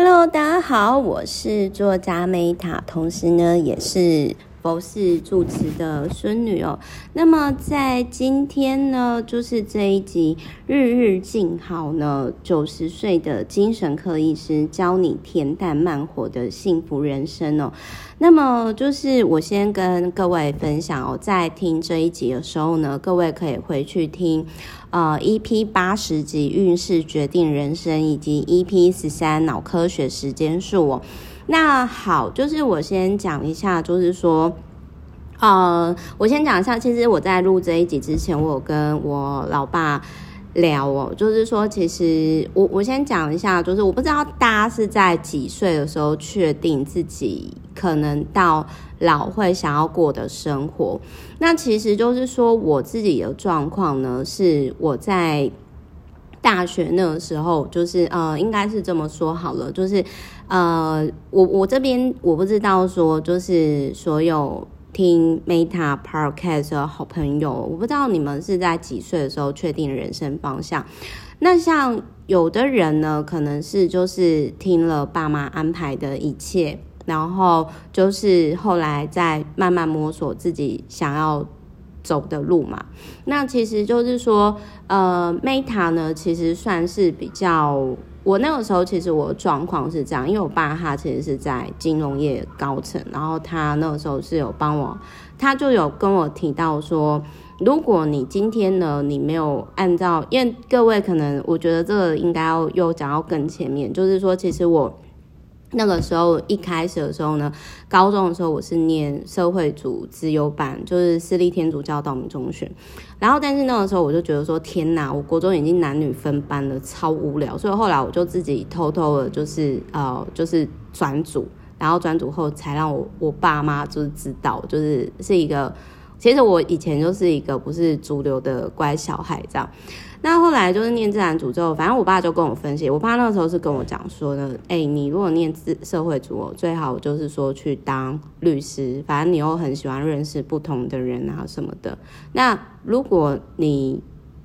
Hello，大家好，我是作家 Meta，同时呢也是都是住持的孙女哦。那么在今天呢，就是这一集日日静好呢，九十岁的精神科医师教你恬淡慢活的幸福人生哦。那么就是我先跟各位分享哦，在听这一集的时候呢，各位可以回去听。呃，EP 八十集运势决定人生，以及 EP 十三脑科学时间数哦。那好，就是我先讲一下，就是说，呃，我先讲一下，其实我在录这一集之前，我有跟我老爸聊哦，就是说，其实我我先讲一下，就是我不知道大家是在几岁的时候确定自己可能到老会想要过的生活。那其实就是说，我自己的状况呢，是我在大学那个时候，就是呃，应该是这么说好了，就是呃，我我这边我不知道说，就是所有。听 Meta Podcast 的好朋友，我不知道你们是在几岁的时候确定人生方向。那像有的人呢，可能是就是听了爸妈安排的一切，然后就是后来再慢慢摸索自己想要走的路嘛。那其实就是说，呃，Meta 呢，其实算是比较。我那个时候其实我状况是这样，因为我爸他其实是在金融业高层，然后他那个时候是有帮我，他就有跟我提到说，如果你今天呢，你没有按照，因为各位可能我觉得这个应该要又讲到更前面，就是说其实我。那个时候一开始的时候呢，高中的时候我是念社会组资优班，就是私立天主教道明中学。然后，但是那个时候我就觉得说，天哪，我国中已经男女分班了，超无聊。所以后来我就自己偷偷的，就是呃，就是转组，然后转组后才让我我爸妈就是知道，就是是一个。其实我以前就是一个不是主流的乖小孩，这样。那后来就是念自然组之后，反正我爸就跟我分析，我爸那个时候是跟我讲说呢，哎、你如果念自社会组，最好就是说去当律师，反正你又很喜欢认识不同的人啊什么的。那如果你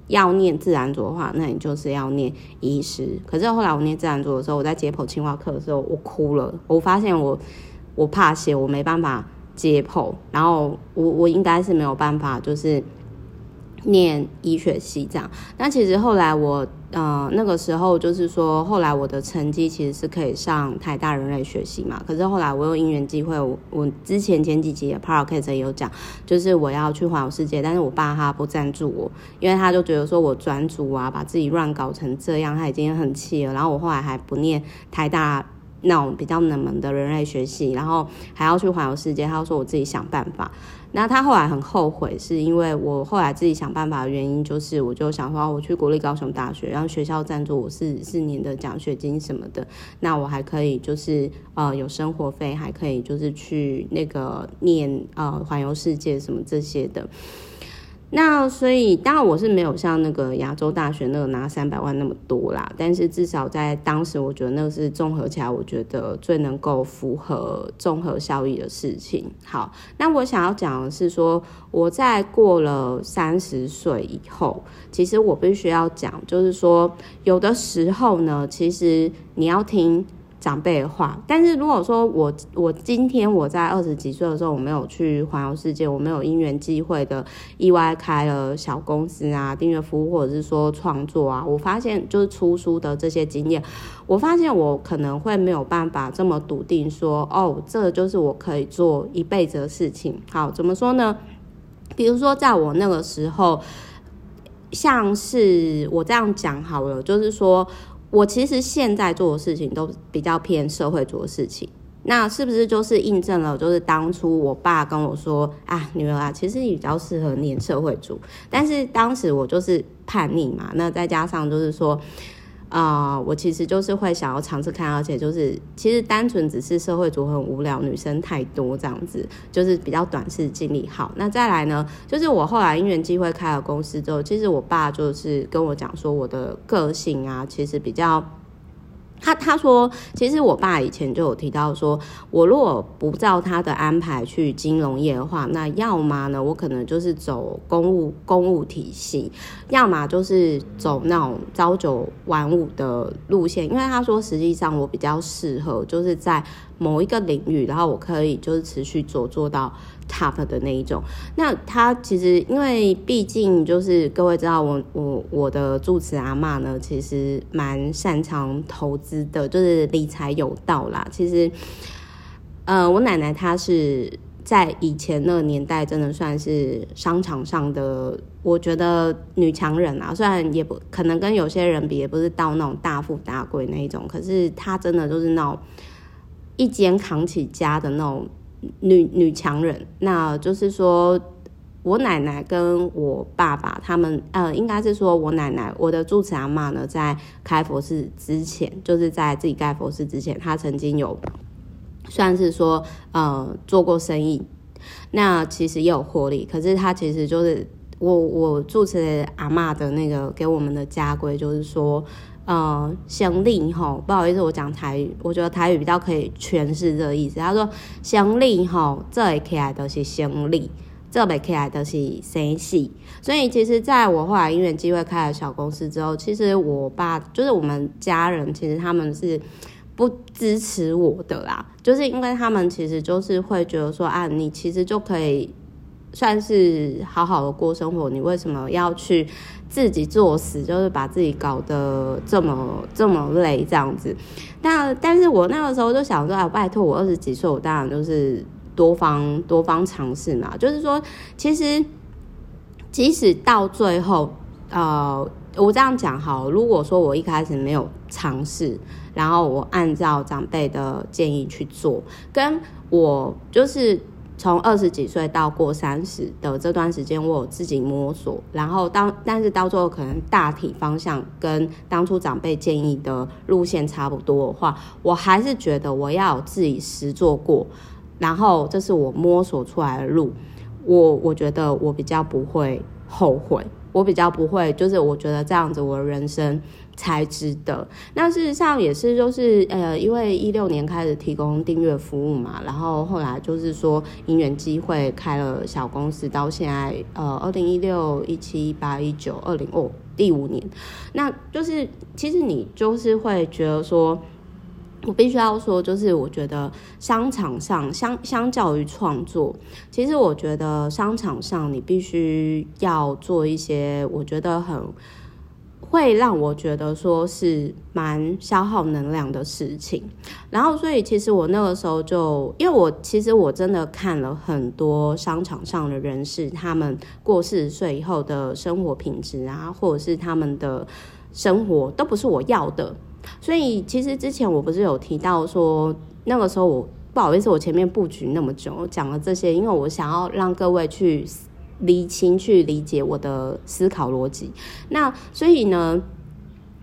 要念自然组的话，那你就是要念医师。可是后来我念自然组的时候，我在解剖青蛙课的时候，我哭了，我发现我我怕血，我没办法。解剖，然后我我应该是没有办法，就是念医学系这样。但其实后来我呃那个时候就是说，后来我的成绩其实是可以上台大人类学系嘛。可是后来我有因缘机会，我我之前前几集的 podcast 也有讲，就是我要去环游世界，但是我爸他不赞助我，因为他就觉得说我转组啊，把自己乱搞成这样，他已经很气了。然后我后来还不念台大。那种比较冷门的人类学系，然后还要去环游世界，他说我自己想办法。那他后来很后悔，是因为我后来自己想办法的原因，就是我就想说，我去国立高雄大学，然后学校赞助我四四年的奖学金什么的，那我还可以就是呃有生活费，还可以就是去那个念呃环游世界什么这些的。那所以当然我是没有像那个亚洲大学那个拿三百万那么多啦，但是至少在当时，我觉得那个是综合起来，我觉得最能够符合综合效益的事情。好，那我想要讲的是说，我在过了三十岁以后，其实我必须要讲，就是说有的时候呢，其实你要听。长辈的话，但是如果说我我今天我在二十几岁的时候，我没有去环游世界，我没有因缘际会的意外开了小公司啊，订阅服务或者是说创作啊，我发现就是出书的这些经验，我发现我可能会没有办法这么笃定说，哦，这就是我可以做一辈子的事情。好，怎么说呢？比如说在我那个时候，像是我这样讲好了，就是说。我其实现在做的事情都比较偏社会做的事情，那是不是就是印证了？就是当初我爸跟我说啊，女儿啊，其实你比较适合念社会组，但是当时我就是叛逆嘛，那再加上就是说。啊、我其实就是会想要尝试看，而且就是其实单纯只是社会组很无聊，女生太多这样子，就是比较短视经历。好，那再来呢，就是我后来因缘机会开了公司之后，其实我爸就是跟我讲说，我的个性啊，其实比较他他说，其实我爸以前就有提到说，我如果不照他的安排去金融业的话，那要么呢，我可能就是走公务公务体系，要么就是走那种朝九晚五的路线。因为他说，实际上我比较适合就是在某一个领域，然后我可以就是持续做做到。Top 的那一种，那他其实因为毕竟就是各位知道我我我的住持阿嬷呢，其实蛮擅长投资的，就是理财有道啦。其实，呃，我奶奶她是在以前那个年代，真的算是商场上的，我觉得女强人啊。虽然也不可能跟有些人比，也不是到那种大富大贵那一种，可是她真的就是那种一肩扛起家的那种。女女强人，那就是说，我奶奶跟我爸爸他们，呃，应该是说我奶奶，我的住持阿嬷呢，在开佛寺之前，就是在自己盖佛寺之前，她曾经有算是说，呃，做过生意，那其实也有获利，可是她其实就是我我住持阿嬷的那个给我们的家规，就是说。呃，乡里吼，不好意思，我讲台语，我觉得台语比较可以诠释这个意思。他说乡里吼，这一起来都是乡里，这没起来都是生死。所以其实，在我后来因缘机会开了小公司之后，其实我爸就是我们家人，其实他们是不支持我的啦，就是因为他们其实就是会觉得说啊，你其实就可以。算是好好的过生活，你为什么要去自己作死？就是把自己搞得这么这么累这样子。那但是我那个时候就想说，哎，拜托，我二十几岁，我当然就是多方多方尝试嘛。就是说，其实即使到最后，呃，我这样讲好，如果说我一开始没有尝试，然后我按照长辈的建议去做，跟我就是。从二十几岁到过三十的这段时间，我有自己摸索，然后当但是到最后可能大体方向跟当初长辈建议的路线差不多的话，我还是觉得我要自己实做过，然后这是我摸索出来的路，我我觉得我比较不会后悔，我比较不会，就是我觉得这样子我的人生。才值得。那事实上也是，就是呃，因为一六年开始提供订阅服务嘛，然后后来就是说因缘机会开了小公司，到现在呃，二零一六、一七、一八、一九、二零哦，第五年。那就是其实你就是会觉得说，我必须要说，就是我觉得商场上相相较于创作，其实我觉得商场上你必须要做一些，我觉得很。会让我觉得说是蛮消耗能量的事情，然后所以其实我那个时候就，因为我其实我真的看了很多商场上的人士，他们过四十岁以后的生活品质啊，或者是他们的生活都不是我要的，所以其实之前我不是有提到说，那个时候我不好意思，我前面布局那么久，讲了这些，因为我想要让各位去。理清去理解我的思考逻辑，那所以呢，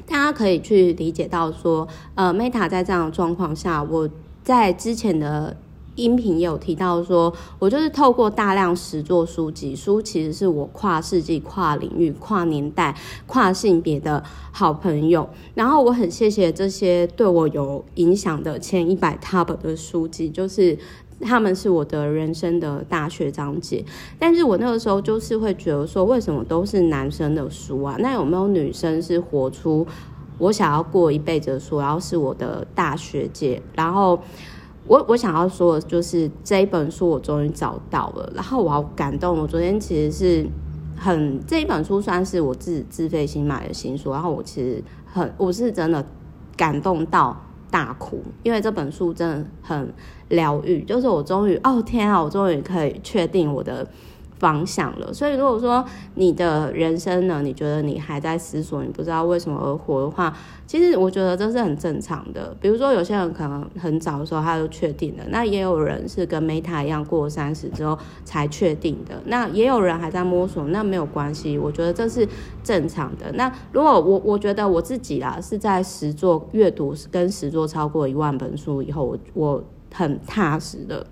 大家可以去理解到说，呃，Meta 在这样的状况下，我在之前的音频有提到说，我就是透过大量实作书籍，书其实是我跨世纪、跨领域、跨年代、跨性别的好朋友，然后我很谢谢这些对我有影响的前一百 Top 的书籍，就是。他们是我的人生的大学长姐，但是我那个时候就是会觉得说，为什么都是男生的书啊？那有没有女生是活出我想要过一辈子的书？然后是我的大学姐，然后我我想要说的就是这一本书我终于找到了，然后我好感动。我昨天其实是很这一本书算是我自己自费新买的新书，然后我其实很我是真的感动到。大哭，因为这本书真的很疗愈。就是我终于，哦天啊，我终于可以确定我的方向了。所以如果说你的人生呢，你觉得你还在思索，你不知道为什么而活的话，其实我觉得这是很正常的。比如说有些人可能很早的时候他就确定了，那也有人是跟 Meta 一样过三十之后才确定的，那也有人还在摸索，那没有关系，我觉得这是正常的。那如果我我觉得我自己啦是在实作阅读跟实作超过一万本书以后，我我很踏实的。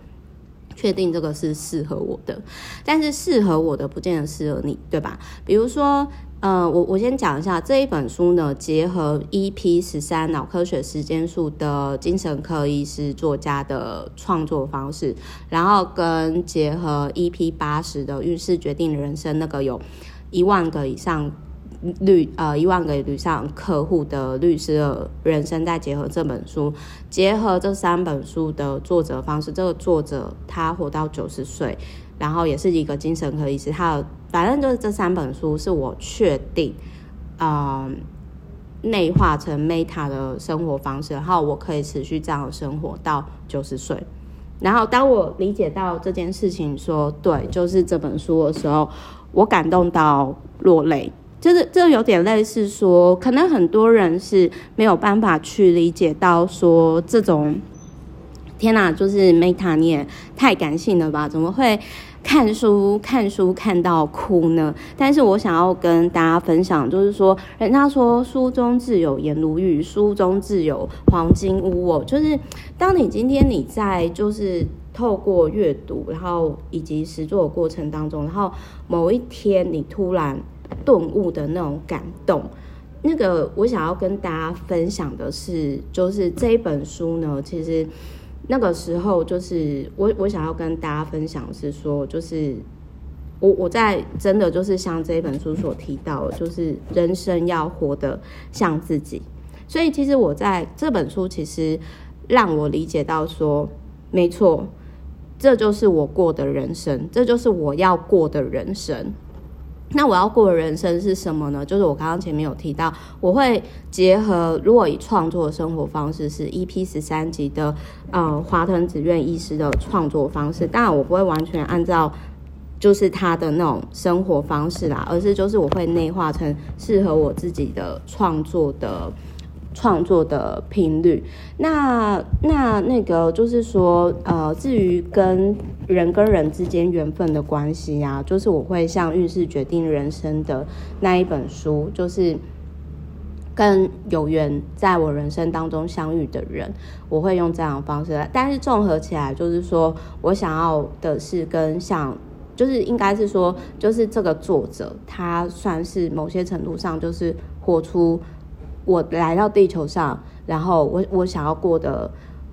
确定这个是适合我的，但是适合我的不见得适合你，对吧？比如说，呃，我我先讲一下这一本书呢，结合 EP 十三脑科学时间数的精神科医师作家的创作方式，然后跟结合 EP 八十的运势决定人生，那个有一万个以上律呃一万个以上客户的律师的人生，再结合这本书，结合这三本书的作者方式，这个作者他活到九十岁。然后也是一个精神科医师，他有反正就是这三本书是我确定，嗯，内化成 Meta 的生活方式，然后我可以持续这样的生活到九十岁。然后当我理解到这件事情说对，就是这本书的时候，我感动到落泪，就是这有点类似说，可能很多人是没有办法去理解到说这种。天哪，就是 Meta，你也太感性了吧？怎么会看书看书看到哭呢？但是我想要跟大家分享，就是说，人家说书中自有颜如玉，书中自有黄金屋哦。就是当你今天你在就是透过阅读，然后以及实作的过程当中，然后某一天你突然顿悟的那种感动，那个我想要跟大家分享的是，就是这一本书呢，其实。那个时候，就是我我想要跟大家分享是说，就是我我在真的就是像这本书所提到，就是人生要活得像自己。所以其实我在这本书其实让我理解到说，没错，这就是我过的人生，这就是我要过的人生。那我要过的人生是什么呢？就是我刚刚前面有提到，我会结合，如果以创作生活方式是 EP 十三集的，呃，华藤子院医师的创作方式。当然，我不会完全按照就是他的那种生活方式啦，而是就是我会内化成适合我自己的创作的。创作的频率，那那那个就是说，呃，至于跟人跟人之间缘分的关系、啊，就是我会像运势决定人生的那一本书，就是跟有缘在我人生当中相遇的人，我会用这样的方式来。但是综合起来，就是说我想要的是跟像，就是应该是说，就是这个作者他算是某些程度上就是活出。我来到地球上，然后我我想要过的，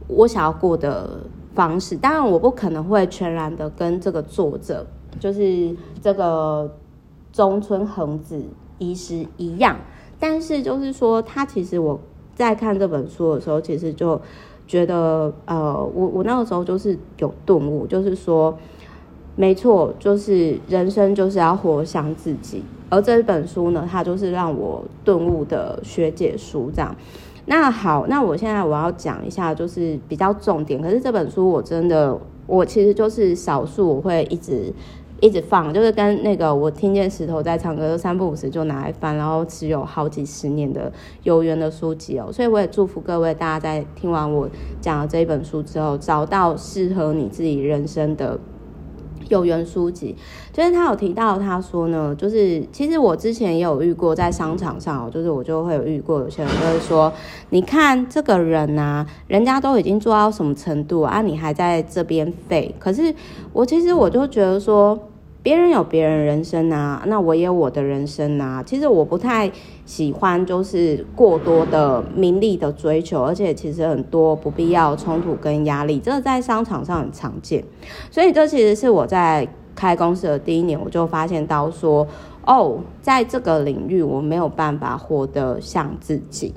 我想要过的方式，当然我不可能会全然的跟这个作者，就是这个中村恒子医师一样，但是就是说，他其实我在看这本书的时候，其实就觉得，呃，我我那个时候就是有顿悟，就是说，没错，就是人生就是要活像自己。而这本书呢，它就是让我顿悟的学姐书，这样。那好，那我现在我要讲一下，就是比较重点。可是这本书我真的，我其实就是少数我会一直一直放，就是跟那个我听见石头在唱歌，三不五时就拿来翻，然后持有好几十年的有缘的书籍哦。所以我也祝福各位大家在听完我讲的这一本书之后，找到适合你自己人生的。有缘书籍，就是他有提到，他说呢，就是其实我之前也有遇过，在商场上，就是我就会有遇过，有些人就会说，你看这个人啊，人家都已经做到什么程度啊，你还在这边废。可是我其实我就觉得说。别人有别人人生啊，那我也有我的人生啊。其实我不太喜欢就是过多的名利的追求，而且其实很多不必要冲突跟压力，这个在商场上很常见。所以这其实是我在开公司的第一年，我就发现到说，哦，在这个领域我没有办法活得像自己。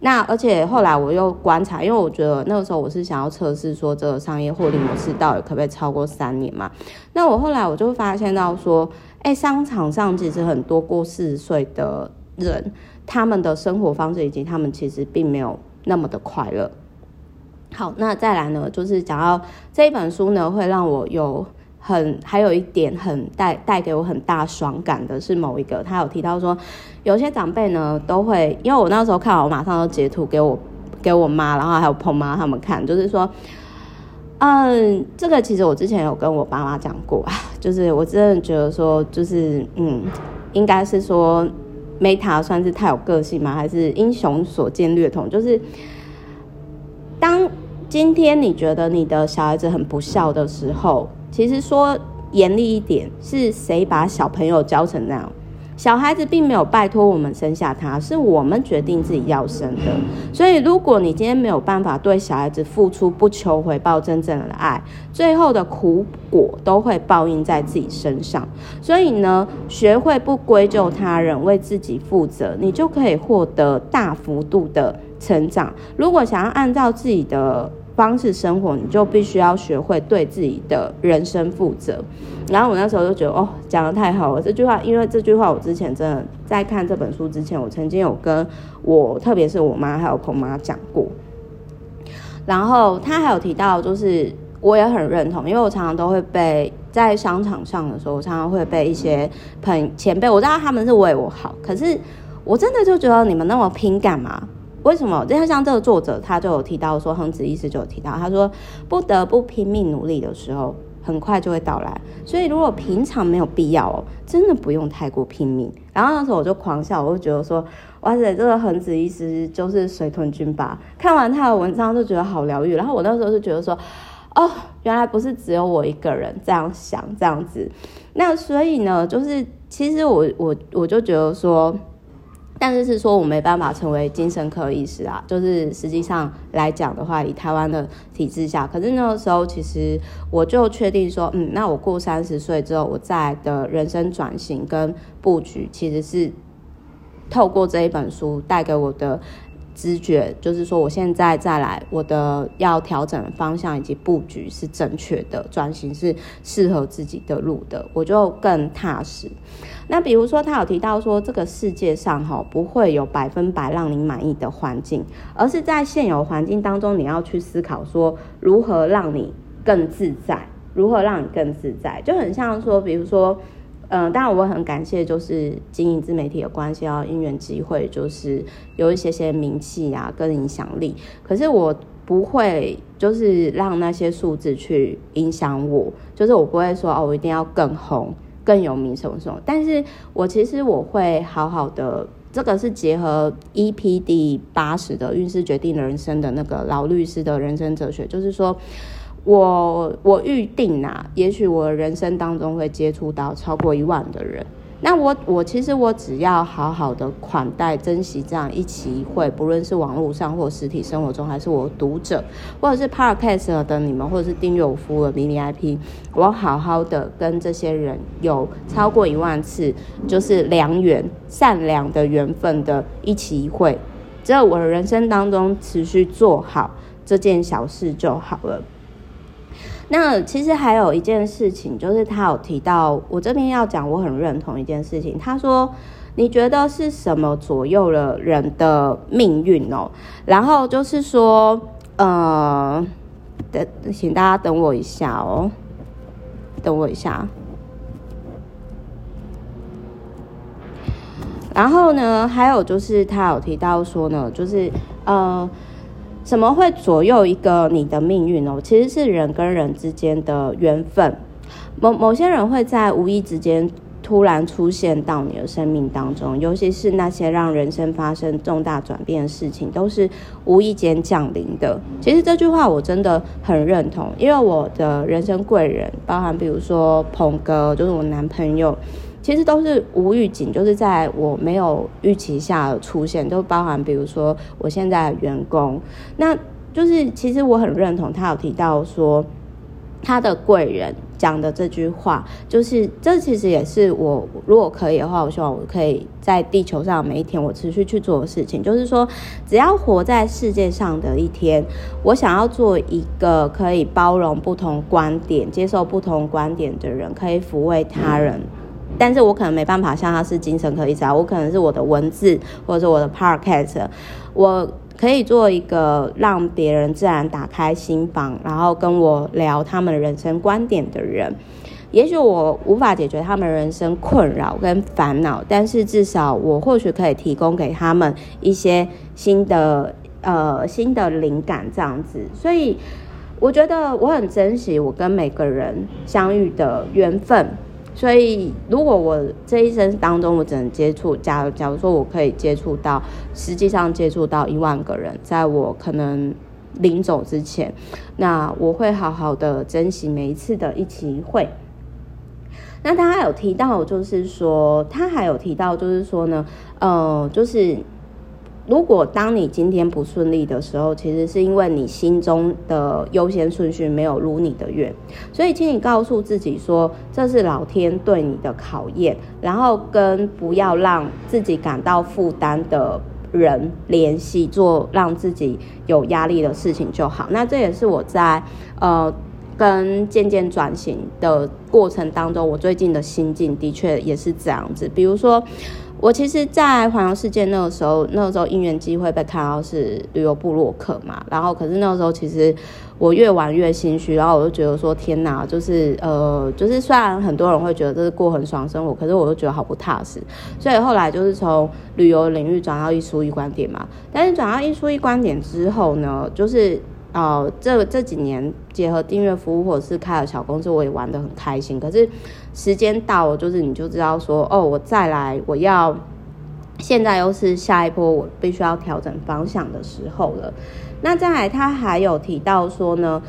那而且后来我又观察，因为我觉得那个时候我是想要测试说这个商业获利模式到底可不可以超过三年嘛。那我后来我就发现到说，哎，商场上其实很多过四十岁的人，他们的生活方式以及他们其实并没有那么的快乐。好，那再来呢，就是讲到这一本书呢，会让我有。很，还有一点很带带给我很大爽感的是某一个，他有提到说，有些长辈呢都会，因为我那时候看完，我马上就截图给我给我妈，然后还有彭妈他们看，就是说，嗯，这个其实我之前有跟我爸妈讲过啊，就是我真的觉得说，就是嗯，应该是说 Meta 算是太有个性吗？还是英雄所见略同？就是当今天你觉得你的小孩子很不孝的时候。其实说严厉一点，是谁把小朋友教成那样？小孩子并没有拜托我们生下他，是我们决定自己要生的。所以，如果你今天没有办法对小孩子付出不求回报真正的爱，最后的苦果都会报应在自己身上。所以呢，学会不归咎他人，为自己负责，你就可以获得大幅度的成长。如果想要按照自己的方式生活，你就必须要学会对自己的人生负责。然后我那时候就觉得，哦，讲得太好了。这句话，因为这句话我之前真的在看这本书之前，我曾经有跟我，特别是我妈还有孔妈讲过。然后他还有提到，就是我也很认同，因为我常常都会被在商场上的时候，我常常会被一些朋前辈，我知道他们是为我好，可是我真的就觉得你们那么拼干嘛？为什么？就像这个作者，他就有提到说，恒子医师就有提到，他说不得不拼命努力的时候，很快就会到来。所以如果平常没有必要哦，真的不用太过拼命。然后那时候我就狂笑，我就觉得说，哇塞，这个恒子医师就是水豚君吧？看完他的文章就觉得好疗愈。然后我那时候就觉得说，哦，原来不是只有我一个人这样想这样子。那所以呢，就是其实我我我就觉得说。但是是说我没办法成为精神科医师啊，就是实际上来讲的话，以台湾的体制下，可是那个时候其实我就确定说，嗯，那我过三十岁之后，我再的人生转型跟布局，其实是透过这一本书带给我的。直觉就是说，我现在再来，我的要调整方向以及布局是正确的，转型是适合自己的路的，我就更踏实。那比如说，他有提到说，这个世界上哈不会有百分百让你满意的环境，而是在现有环境当中，你要去思考说，如何让你更自在，如何让你更自在，就很像说，比如说。嗯，当然我很感谢，就是经营自媒体的关系啊，因缘机会，就是有一些些名气啊，跟影响力。可是我不会，就是让那些数字去影响我，就是我不会说哦，我一定要更红、更有名什么什么。但是我其实我会好好的，这个是结合 EP 第八十的运势决定人生的那个老律师的人生哲学，就是说。我我预定啊，也许我人生当中会接触到超过一万的人。那我我其实我只要好好的款待、珍惜这样一期会，不论是网络上或实体生活中，还是我读者，或者是 Podcast 的你们，或者是订阅我服务的 VVIP，我好好的跟这些人有超过一万次，就是良缘、善良的缘分的一期一会，只有我的人生当中持续做好这件小事就好了。那其实还有一件事情，就是他有提到，我这边要讲，我很认同一件事情。他说：“你觉得是什么左右了人的命运哦？”然后就是说，呃，等，请大家等我一下哦，等我一下。然后呢，还有就是他有提到说呢，就是呃。什么会左右一个你的命运哦？其实是人跟人之间的缘分。某某些人会在无意之间突然出现到你的生命当中，尤其是那些让人生发生重大转变的事情，都是无意间降临的。其实这句话我真的很认同，因为我的人生贵人，包含比如说鹏哥，就是我男朋友。其实都是无预警，就是在我没有预期下出现，都包含比如说我现在的员工，那就是其实我很认同他有提到说他的贵人讲的这句话，就是这其实也是我如果可以的话，我希望我可以在地球上每一天我持续去做的事情，就是说只要活在世界上的一天，我想要做一个可以包容不同观点、接受不同观点的人，可以抚慰他人。但是我可能没办法像他是精神科医生，我可能是我的文字或者是我的 podcast，我可以做一个让别人自然打开心房，然后跟我聊他们人生观点的人。也许我无法解决他们人生困扰跟烦恼，但是至少我或许可以提供给他们一些新的呃新的灵感这样子。所以我觉得我很珍惜我跟每个人相遇的缘分。所以，如果我这一生当中，我只能接触，假如假如说我可以接触到，实际上接触到一万个人，在我可能临走之前，那我会好好的珍惜每一次的一起会。那他还有提到，就是说，他还有提到，就是说呢，呃，就是。如果当你今天不顺利的时候，其实是因为你心中的优先顺序没有如你的愿，所以请你告诉自己说，这是老天对你的考验，然后跟不要让自己感到负担的人联系，做让自己有压力的事情就好。那这也是我在呃跟渐渐转型的过程当中，我最近的心境的确也是这样子，比如说。我其实，在环游世界那个时候，那个时候因缘机会被看到是旅游部落客嘛，然后可是那个时候其实我越玩越心虚，然后我就觉得说天哪，就是呃，就是虽然很多人会觉得这是过很爽生活，可是我就觉得好不踏实，所以后来就是从旅游领域转到一书一观点嘛，但是转到一书一观点之后呢，就是。哦，这这几年结合订阅服务或者是开了小公司，我也玩得很开心。可是时间到，就是你就知道说，哦，我再来，我要现在又是下一波，我必须要调整方向的时候了。那再来，他还有提到说呢，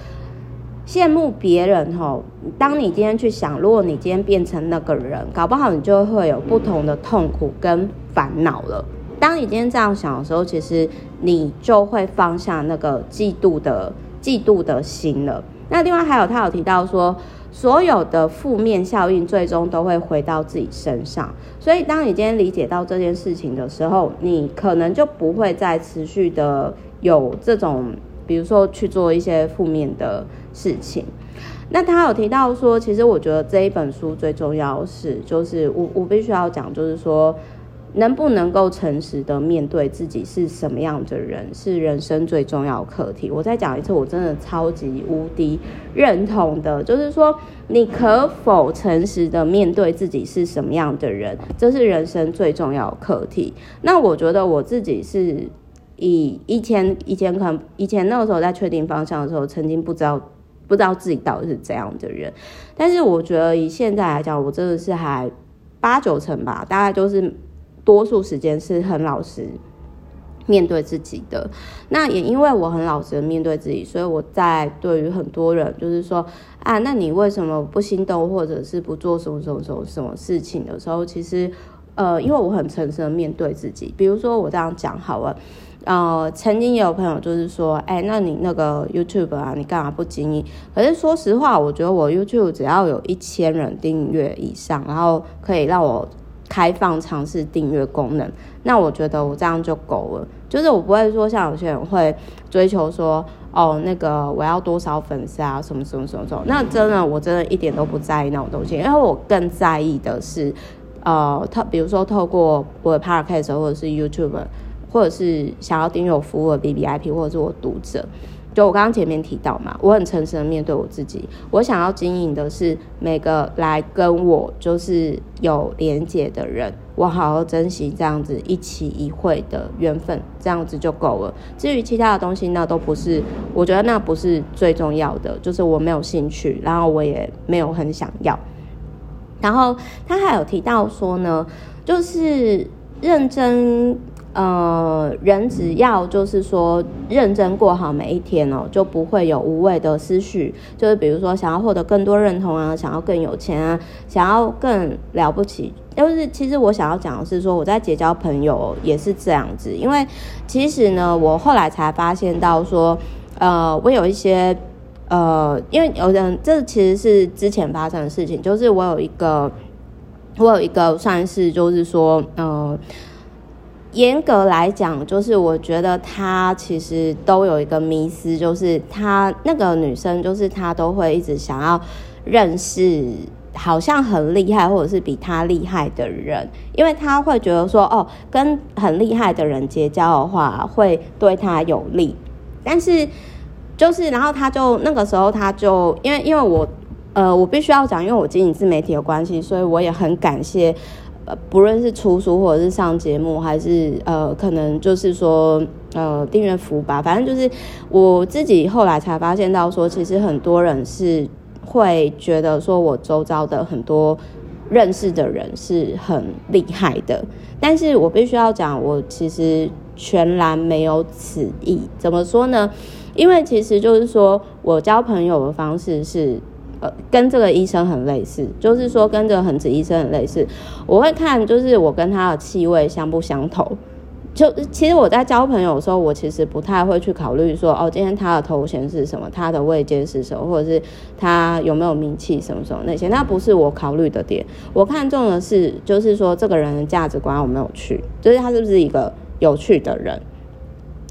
羡慕别人吼，当你今天去想，如果你今天变成那个人，搞不好你就会有不同的痛苦跟烦恼了。当你今天这样想的时候，其实你就会放下那个嫉妒的嫉妒的心了。那另外还有，他有提到说，所有的负面效应最终都会回到自己身上。所以，当你今天理解到这件事情的时候，你可能就不会再持续的有这种，比如说去做一些负面的事情。那他有提到说，其实我觉得这一本书最重要是，就是我我必须要讲，就是说。能不能够诚实的面对自己是什么样的人，是人生最重要的课题。我再讲一次，我真的超级无敌认同的，就是说，你可否诚实的面对自己是什么样的人，这是人生最重要的课题。那我觉得我自己是以以前以前可能以前那个时候在确定方向的时候，曾经不知道不知道自己到底是怎样的人，但是我觉得以现在来讲，我真的是还八九成吧，大概就是。多数时间是很老实面对自己的，那也因为我很老实的面对自己，所以我在对于很多人就是说啊，那你为什么不心动，或者是不做什么什么什么什么事情的时候，其实呃，因为我很诚实的面对自己。比如说我这样讲好了，呃，曾经也有朋友就是说，哎，那你那个 YouTube 啊，你干嘛不经营？可是说实话，我觉得我 YouTube 只要有一千人订阅以上，然后可以让我。开放尝试订阅功能，那我觉得我这样就够了。就是我不会说像有些人会追求说，哦，那个我要多少粉丝啊，什么什么什么什么。那真的，我真的一点都不在意那种东西，因为我更在意的是，呃，透比如说透过我的 Podcast 或者是 YouTube，或者是想要订阅我服务的 B B I P 或者是我读者。就我刚刚前面提到嘛，我很诚实的面对我自己，我想要经营的是每个来跟我就是有连结的人，我好好珍惜这样子一期一会的缘分，这样子就够了。至于其他的东西，那都不是，我觉得那不是最重要的，就是我没有兴趣，然后我也没有很想要。然后他还有提到说呢，就是认真。呃，人只要就是说认真过好每一天哦，就不会有无谓的思绪。就是比如说想要获得更多认同啊，想要更有钱啊，想要更了不起。就是其实我想要讲的是说，我在结交朋友也是这样子。因为其实呢，我后来才发现到说，呃，我有一些呃，因为有人这其实是之前发生的事情，就是我有一个，我有一个算是就是说，呃。严格来讲，就是我觉得他其实都有一个迷思，就是他那个女生，就是她都会一直想要认识好像很厉害或者是比她厉害的人，因为她会觉得说，哦，跟很厉害的人结交的话会对她有利。但是就是，然后他就那个时候他就因为因为我呃，我必须要讲，因为我经营自媒体的关系，所以我也很感谢。呃，不论是出书或者是上节目，还是呃，可能就是说呃订阅服吧，反正就是我自己后来才发现到说，其实很多人是会觉得说我周遭的很多认识的人是很厉害的，但是我必须要讲，我其实全然没有此意。怎么说呢？因为其实就是说我交朋友的方式是。呃，跟这个医生很类似，就是说跟这个恒子医生很类似。我会看，就是我跟他的气味相不相投。就其实我在交朋友的时候，我其实不太会去考虑说，哦，今天他的头衔是什么，他的位阶是什么，或者是他有没有名气什么什么那些，那不是我考虑的点。我看重的是，就是说这个人的价值观有没有趣，就是他是不是一个有趣的人。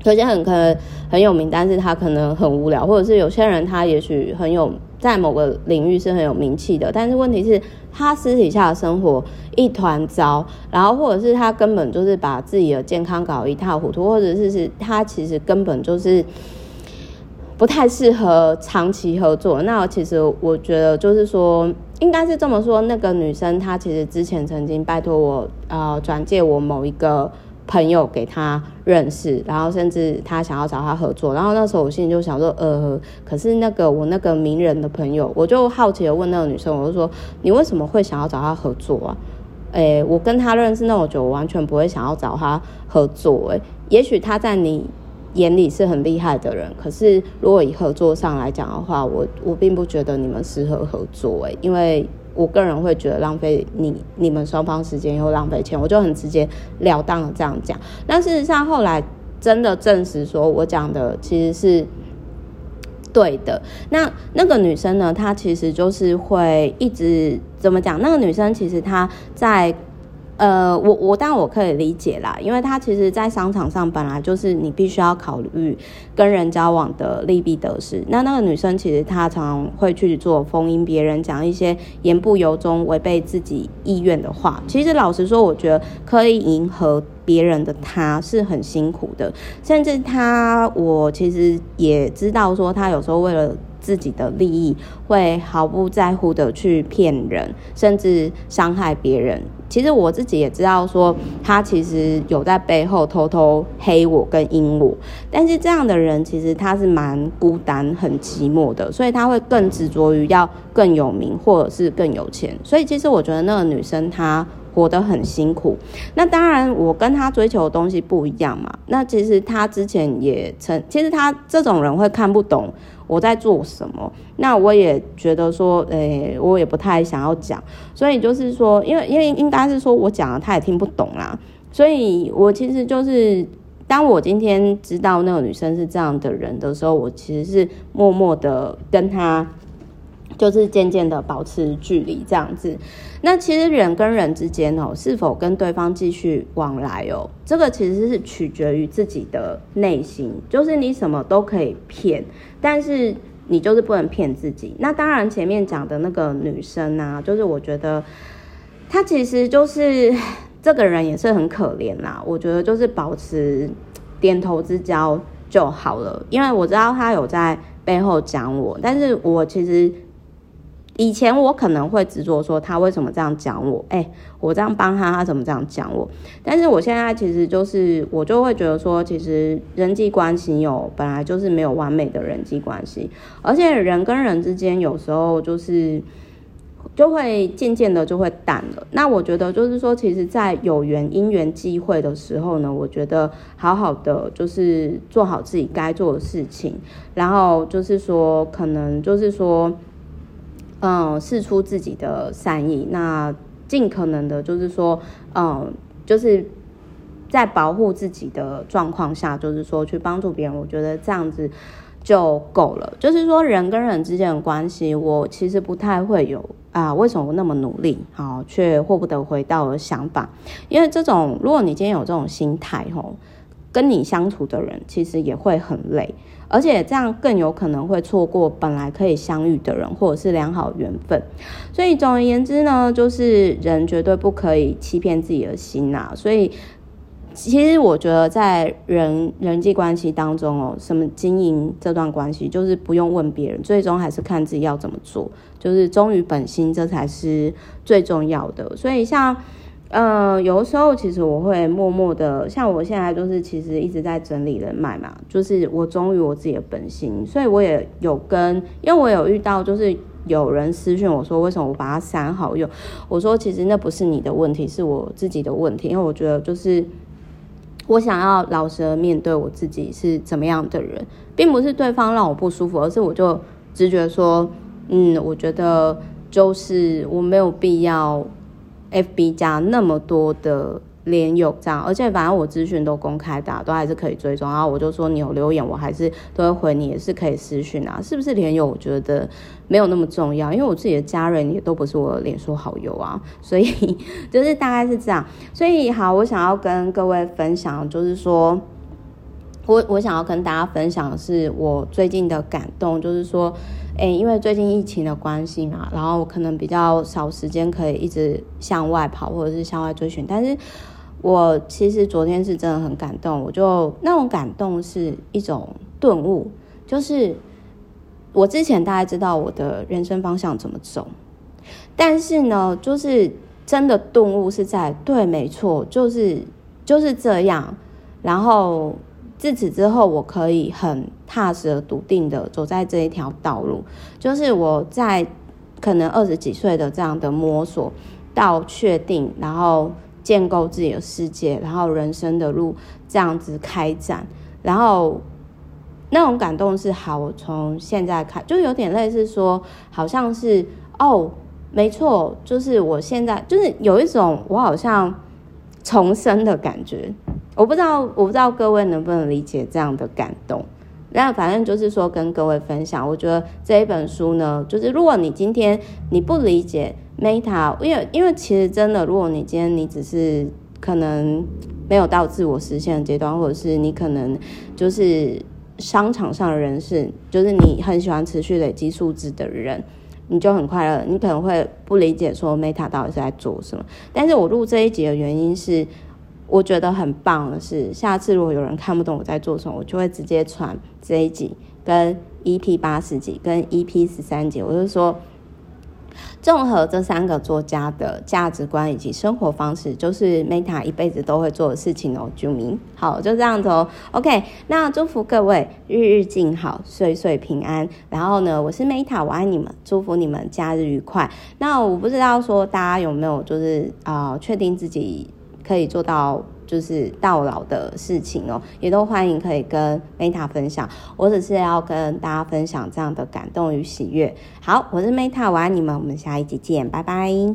有些很可能很有名，但是他可能很无聊，或者是有些人他也许很有在某个领域是很有名气的，但是问题是，他私底下的生活一团糟，然后或者是他根本就是把自己的健康搞一塌糊涂，或者是是他其实根本就是不太适合长期合作。那其实我觉得就是说，应该是这么说，那个女生她其实之前曾经拜托我呃转介我某一个。朋友给他认识，然后甚至他想要找他合作，然后那时候我心里就想说，呃，可是那个我那个名人的朋友，我就好奇的问那个女生，我就说，你为什么会想要找他合作啊？诶，我跟他认识那么久，我完全不会想要找他合作。诶，也许他在你眼里是很厉害的人，可是如果以合作上来讲的话，我我并不觉得你们适合合作。诶，因为。我个人会觉得浪费你你们双方时间又浪费钱，我就很直截了当的这样讲。但事实上后来真的证实说我讲的其实是对的。那那个女生呢，她其实就是会一直怎么讲？那个女生其实她在。呃，我我当然我可以理解啦，因为他其实，在商场上本来就是你必须要考虑跟人交往的利弊得失。那那个女生其实她常常会去做逢迎别人，讲一些言不由衷、违背自己意愿的话。其实老实说，我觉得可以迎合别人的她是很辛苦的，甚至她，我其实也知道说，她有时候为了。自己的利益会毫不在乎的去骗人，甚至伤害别人。其实我自己也知道，说他其实有在背后偷偷黑我跟阴我。但是这样的人其实他是蛮孤单、很寂寞的，所以他会更执着于要更有名或者是更有钱。所以其实我觉得那个女生她活得很辛苦。那当然，我跟她追求的东西不一样嘛。那其实她之前也曾，其实她这种人会看不懂。我在做什么？那我也觉得说，诶、我也不太想要讲，所以就是说，因为因为应该是说我讲了，他也听不懂啦。所以我其实就是，当我今天知道那个女生是这样的人的时候，我其实是默默的跟她。就是渐渐的保持距离这样子，那其实人跟人之间哦，是否跟对方继续往来哦，这个其实是取决于自己的内心。就是你什么都可以骗，但是你就是不能骗自己。那当然前面讲的那个女生啊，就是我觉得她其实就是这个人也是很可怜啦。我觉得就是保持点头之交就好了，因为我知道她有在背后讲我，但是我其实。以前我可能会执着说他为什么这样讲我，哎、我这样帮他，他怎么这样讲我？但是我现在其实就是我就会觉得说，其实人际关系有本来就是没有完美的人际关系，而且人跟人之间有时候就是就会渐渐的就会淡了。那我觉得就是说，其实，在有缘因缘际会的时候呢，我觉得好好的就是做好自己该做的事情，然后就是说，可能就是说。嗯，释出自己的善意，那尽可能的，就是说，嗯，就是在保护自己的状况下，就是说去帮助别人，我觉得这样子就够了。就是说，人跟人之间的关系，我其实不太会有啊，为什么我那么努力，好，却获不得回到的想法？因为这种，如果你今天有这种心态，吼，跟你相处的人其实也会很累。而且这样更有可能会错过本来可以相遇的人，或者是良好缘分。所以总而言之呢，就是人绝对不可以欺骗自己的心呐、所以其实我觉得在人人际关系当中哦，什么经营这段关系，就是不用问别人，最终还是看自己要怎么做，就是忠于本心，这才是最重要的。所以像。呃，有的时候其实我会默默的，像我现在就是其实一直在整理人脉嘛，就是我忠于我自己的本心，所以我也有跟，因为我有遇到就是有人私讯我说，为什么我把他删好友，我说其实那不是你的问题，是我自己的问题，因为我觉得就是我想要老实的面对我自己是怎么样的人，并不是对方让我不舒服，而是我就直觉说。嗯，我觉得就是我没有必要 FB 加那么多的。连友这样，而且反正我资讯都公开的，都还是可以追踪。然后我就说你有留言，我还是都会回你，也是可以私讯啊。是不是连友？我觉得没有那么重要，因为我自己的家人也都不是我的脸书好友啊。所以就是大概是这样。所以好，我想要跟各位分享，就是说我我想要跟大家分享的是我最近的感动，就是说，哎，因为最近疫情的关系嘛，然后我可能比较少时间可以一直向外跑或者是向外追寻，但是。我其实昨天是真的很感动，我就那种感动是一种顿悟，就是我之前大概知道我的人生方向怎么走，但是呢，就是真的顿悟是在对，没错，就是就是这样。然后自此之后，我可以很踏实的、笃定的走在这一条道路，就是我在可能二十几岁的这样的摸索到确定，然后。建构自己的世界，然后人生的路这样子开展，然后那种感动是好。从现在看，就有点类似说，好像是哦，没错，就是我现在就是有一种我好像重生的感觉。我不知道，我不知道各位能不能理解这样的感动。那反正就是说，跟各位分享，我觉得这一本书呢，就是如果你今天你不理解。Meta，因为因为其实真的，如果你今天你只是可能没有到自我实现的阶段，或者是你可能就是商场上的人士，就是你很喜欢持续累积数字的人，你就很快乐。你可能会不理解说 Meta 到底是在做什么。但是我录这一集的原因是，我觉得很棒的是，下次如果有人看不懂我在做什么，我就会直接传这一集跟 EP 八十集跟 EP 十三集，我就说。综合这三个作家的价值观以及生活方式，就是 Meta 一辈子都会做的事情哦。居民，好，就这样子哦。OK，那祝福各位日日静好，岁岁平安。然后呢，我是 Meta，我爱你们，祝福你们假日愉快。那我不知道说大家有没有就是啊，呃，确定自己可以做到。就是到老的事情哦，也都欢迎可以跟 Meta 分享。我只是要跟大家分享这样的感动与喜悦。好，我是 Meta，我爱你们，我们下一集见，拜拜。